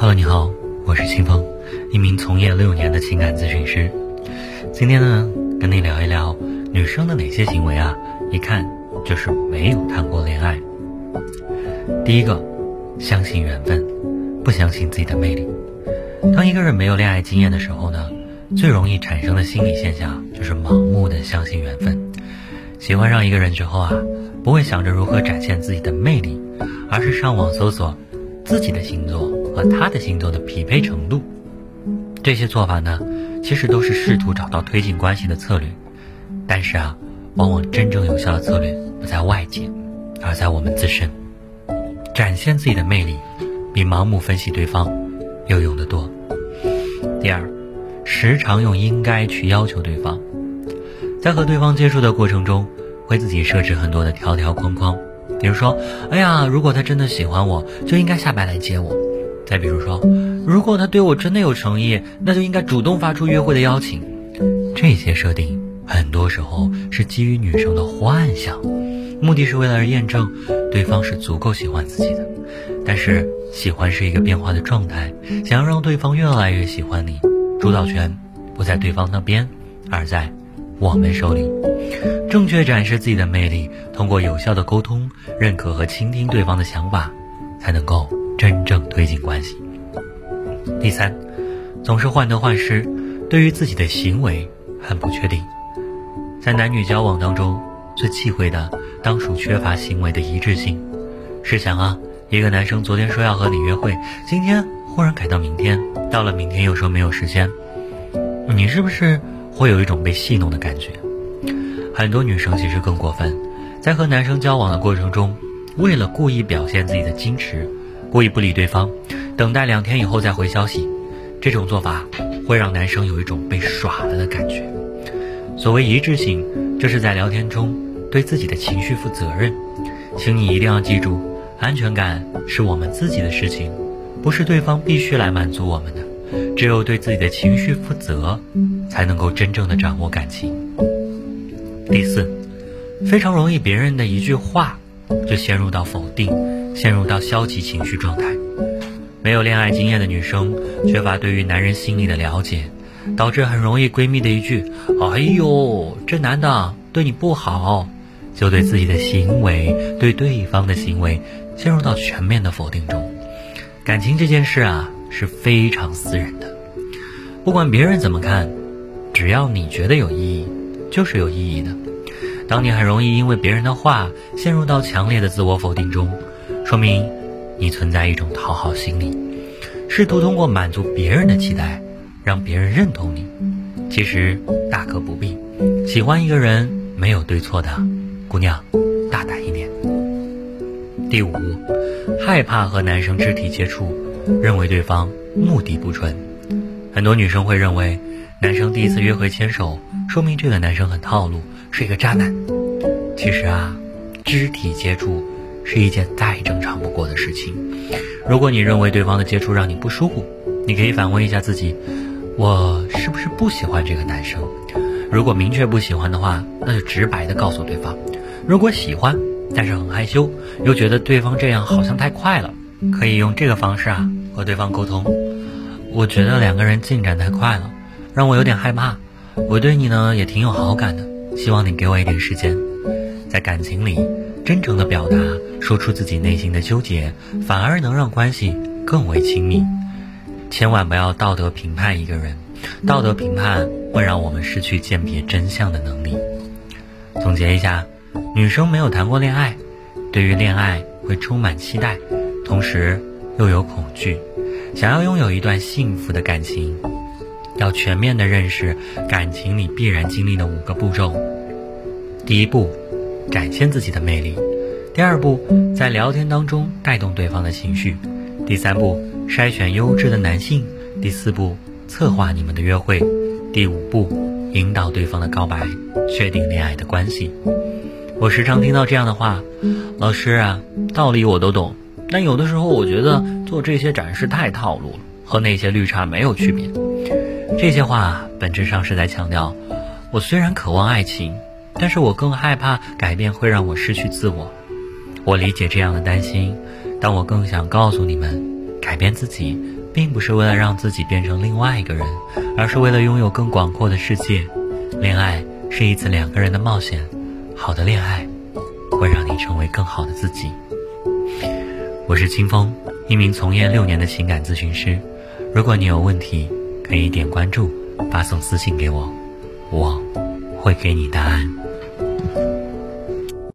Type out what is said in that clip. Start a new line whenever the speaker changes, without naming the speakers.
Hello，你好，我是清风，一名从业六年的情感咨询师。今天呢，跟你聊一聊女生的哪些行为啊，一看就是没有谈过恋爱。第一个，相信缘分，不相信自己的魅力。当一个人没有恋爱经验的时候呢，最容易产生的心理现象就是盲目的相信缘分。喜欢上一个人之后啊，不会想着如何展现自己的魅力，而是上网搜索自己的星座和他的星座的匹配程度。这些做法呢，其实都是试图找到推进关系的策略。但是啊，往往真正有效的策略不在外界，而在我们自身。展现自己的魅力，比盲目分析对方有用的多。第二，时常用应该去要求对方。在和对方接触的过程中，会自己设置很多的条条框框，比如说，哎呀，如果他真的喜欢我，就应该下班来接我；再比如说，如果他对我真的有诚意，那就应该主动发出约会的邀请。这些设定很多时候是基于女生的幻想，目的是为了验证对方是足够喜欢自己的。但是，喜欢是一个变化的状态，想要让对方越来越喜欢你，主导权不在对方那边，而在。我们手里，正确展示自己的魅力，通过有效的沟通、认可和倾听对方的想法，才能够真正推进关系。第三，总是患得患失，对于自己的行为很不确定。在男女交往当中，最忌讳的当属缺乏行为的一致性。试想啊，一个男生昨天说要和你约会，今天忽然改到明天，到了明天又说没有时间，你是不是？会有一种被戏弄的感觉，很多女生其实更过分，在和男生交往的过程中，为了故意表现自己的矜持，故意不理对方，等待两天以后再回消息，这种做法会让男生有一种被耍了的感觉。所谓一致性，这是在聊天中对自己的情绪负责任，请你一定要记住，安全感是我们自己的事情，不是对方必须来满足我们的。只有对自己的情绪负责，才能够真正的掌握感情。第四，非常容易别人的一句话就陷入到否定，陷入到消极情绪状态。没有恋爱经验的女生，缺乏对于男人心理的了解，导致很容易闺蜜的一句“哎呦，这男的对你不好”，就对自己的行为、对对方的行为陷入到全面的否定中。感情这件事啊。是非常私人的，不管别人怎么看，只要你觉得有意义，就是有意义的。当你很容易因为别人的话陷入到强烈的自我否定中，说明你存在一种讨好心理，试图通过满足别人的期待，让别人认同你。其实大可不必，喜欢一个人没有对错的，姑娘，大胆一点。第五，害怕和男生肢体接触。认为对方目的不纯，很多女生会认为，男生第一次约会牵手，说明这个男生很套路，是一个渣男。其实啊，肢体接触是一件再正常不过的事情。如果你认为对方的接触让你不舒服，你可以反问一下自己：我是不是不喜欢这个男生？如果明确不喜欢的话，那就直白的告诉对方；如果喜欢，但是很害羞，又觉得对方这样好像太快了。可以用这个方式啊和对方沟通。我觉得两个人进展太快了，让我有点害怕。我对你呢也挺有好感的，希望你给我一点时间。在感情里，真诚的表达，说出自己内心的纠结，反而能让关系更为亲密。千万不要道德评判一个人，道德评判会让我们失去鉴别真相的能力。总结一下，女生没有谈过恋爱，对于恋爱会充满期待。同时又有恐惧，想要拥有一段幸福的感情，要全面的认识感情里必然经历的五个步骤。第一步，展现自己的魅力；第二步，在聊天当中带动对方的情绪；第三步，筛选优质的男性；第四步，策划你们的约会；第五步，引导对方的告白，确定恋爱的关系。我时常听到这样的话：“老师啊，道理我都懂。”但有的时候，我觉得做这些展示太套路了，和那些绿茶没有区别。这些话本质上是在强调，我虽然渴望爱情，但是我更害怕改变会让我失去自我。我理解这样的担心，但我更想告诉你们，改变自己并不是为了让自己变成另外一个人，而是为了拥有更广阔的世界。恋爱是一次两个人的冒险，好的恋爱会让你成为更好的自己。我是清风，一名从业六年的情感咨询师。如果你有问题，可以点关注，发送私信给我，我会给你答案。